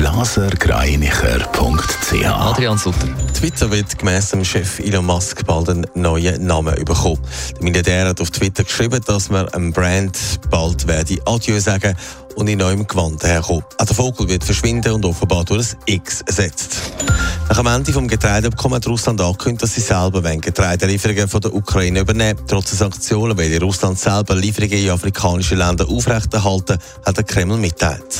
blasergreinicher.ch Adrian Sutter. Twitter wird gemäss dem Chef Elon Musk bald einen neuen Namen bekommen. Der Milliardär hat auf Twitter geschrieben, dass man einem Brand bald werde Adieu sagen und in neuem Gewand herkommen. Auch der Vogel wird verschwinden und offenbar durch ein X ersetzt. Nach dem Ende des Getreideabkommens hat Russland angekündigt, dass sie selber Getreidelieferungen von der Ukraine übernehmen Trotz der Sanktionen will Russland selber Lieferungen in afrikanische Länder aufrechterhalten, hat der Kreml mitteilt.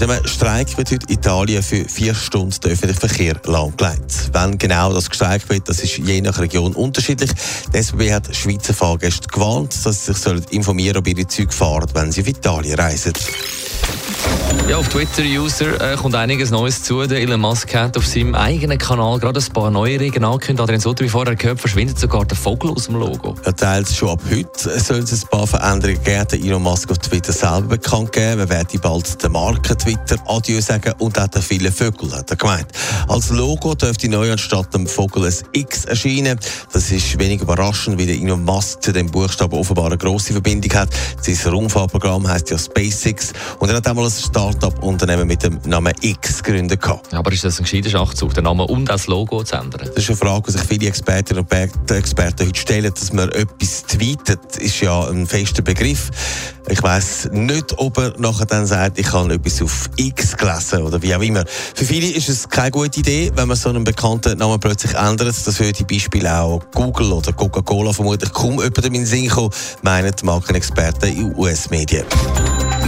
Mit einem Streik wird heute Italien für vier Stunden den öffentlichen Verkehr lahmgelegt. Wenn genau das gestreikt wird, das ist je nach Region unterschiedlich. Die SBB hat Schweizer Fahrgäste gewarnt, dass sie sich informieren sollen, ob ihre Züge fahren, wenn sie auf Italien reisen. Ja, auf Twitter-User äh, kommt einiges Neues zu. Der Elon Musk hat auf seinem eigenen Kanal gerade ein paar Neuerungen angekündigt. Adrian Sutter, wie vorher gehört, verschwindet sogar der Vogel aus dem Logo. Ja, teils schon ab heute soll es ein paar Veränderungen geben. Der Elon Musk auf Twitter selber bekannt geben. Wir werden bald der Marke Twitter Adieu sagen und auch viele Vögel, hat er gemeint. Als Logo dürfte neu anstatt dem Vogel ein X erscheinen. Das ist wenig überraschend, weil der Elon Musk zu dem Buchstaben offenbar eine grosse Verbindung hat. Sein Raumfahrtprogramm heisst ja SpaceX und er hat einmal ein Start-up-Unternehmen mit dem Namen X gegründet. Aber ist das ein gescheiter Schachzug, den Namen und das Logo zu ändern? Das ist eine Frage, die sich viele Expertinnen und Experten heute stellen. Dass man etwas tweetet, ist ja ein fester Begriff. Ich weiss nicht, ob er nachher dann sagt, ich habe etwas auf X gelesen oder wie auch immer. Für viele ist es keine gute Idee, wenn man so einen bekannten Namen plötzlich ändert. Das würde Beispiel auch Google oder Coca-Cola vermutlich kaum jemand in den Sinn kommen, meinen die Markenexperten in US-Medien.